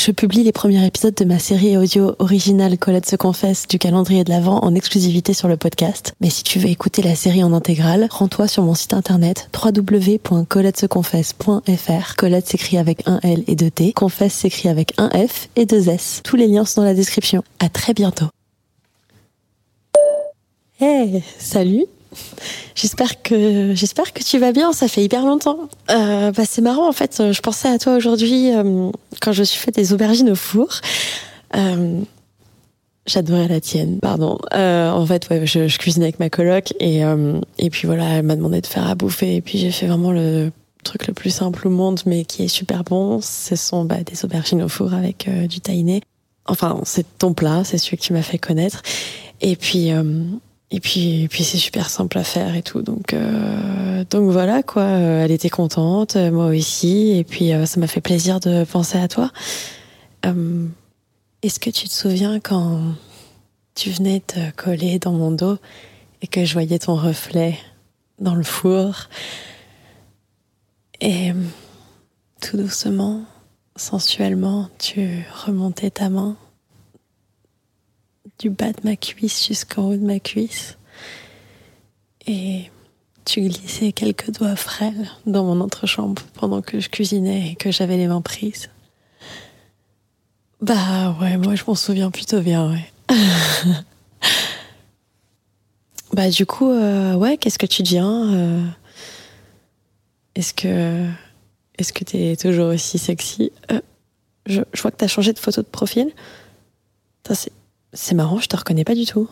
je publie les premiers épisodes de ma série audio originale Colette se confesse du calendrier de l'Avent en exclusivité sur le podcast. Mais si tu veux écouter la série en intégrale, rends-toi sur mon site internet www.coletteseconfesse.fr. Colette s'écrit avec un L et deux T. Confesse s'écrit avec un F et deux S. Tous les liens sont dans la description. À très bientôt. Hey, salut J'espère que j'espère que tu vas bien. Ça fait hyper longtemps. Euh, bah, c'est marrant en fait. Je pensais à toi aujourd'hui euh, quand je suis fait des aubergines au four. Euh, J'adorais la tienne, pardon. Euh, en fait, je, je cuisinais avec ma coloc et et puis voilà, elle m'a demandé de faire à bouffer et puis j'ai fait vraiment le truc le plus simple au monde, mais qui est super bon. Ce sont bah, des aubergines au four avec du tahiné. Enfin, c'est ton plat, c'est celui que tu m'as fait connaître. Et puis et puis, puis c'est super simple à faire et tout. Donc, euh, donc voilà quoi. Elle était contente, moi aussi. Et puis euh, ça m'a fait plaisir de penser à toi. Euh, Est-ce que tu te souviens quand tu venais te coller dans mon dos et que je voyais ton reflet dans le four? Et tout doucement, sensuellement, tu remontais ta main? Du bas de ma cuisse jusqu'en haut de ma cuisse. Et tu glissais quelques doigts frêles dans mon entrechambre pendant que je cuisinais et que j'avais les mains prises. Bah ouais, moi je m'en souviens plutôt bien, ouais. bah du coup, euh, ouais, qu'est-ce que tu deviens euh, Est-ce que est-ce que t'es toujours aussi sexy? Euh, je, vois que t'as changé de photo de profil. C'est marrant, je te reconnais pas du tout.